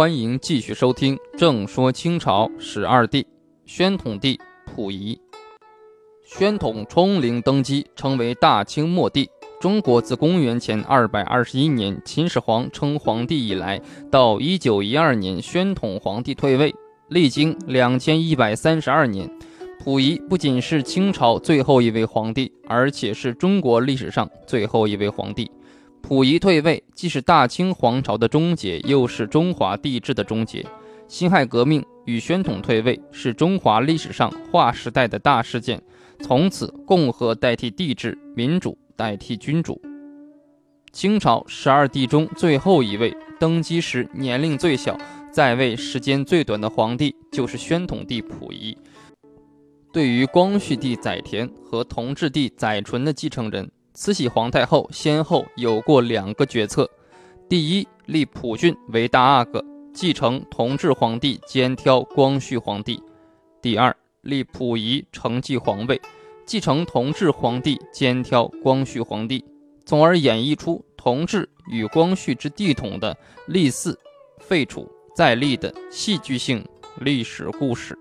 欢迎继续收听《正说清朝十二帝》，宣统帝溥仪。宣统冲龄登基，成为大清末帝。中国自公元前二百二十一年秦始皇称皇帝以来，到一九一二年宣统皇帝退位，历经两千一百三十二年。溥仪不仅是清朝最后一位皇帝，而且是中国历史上最后一位皇帝。溥仪退位，既是大清皇朝的终结，又是中华帝制的终结。辛亥革命与宣统退位是中华历史上划时代的大事件。从此，共和代替帝制，民主代替君主。清朝十二帝中最后一位登基时年龄最小、在位时间最短的皇帝，就是宣统帝溥仪。对于光绪帝载湉和同治帝载淳的继承人。慈禧皇太后先后有过两个决策：第一，立溥俊为大阿哥，继承同治皇帝兼挑光绪皇帝；第二，立溥仪承继皇位，继承同治皇帝兼挑光绪皇帝，从而演绎出同治与光绪之帝统的立嗣、废除、再立的戏剧性历史故事。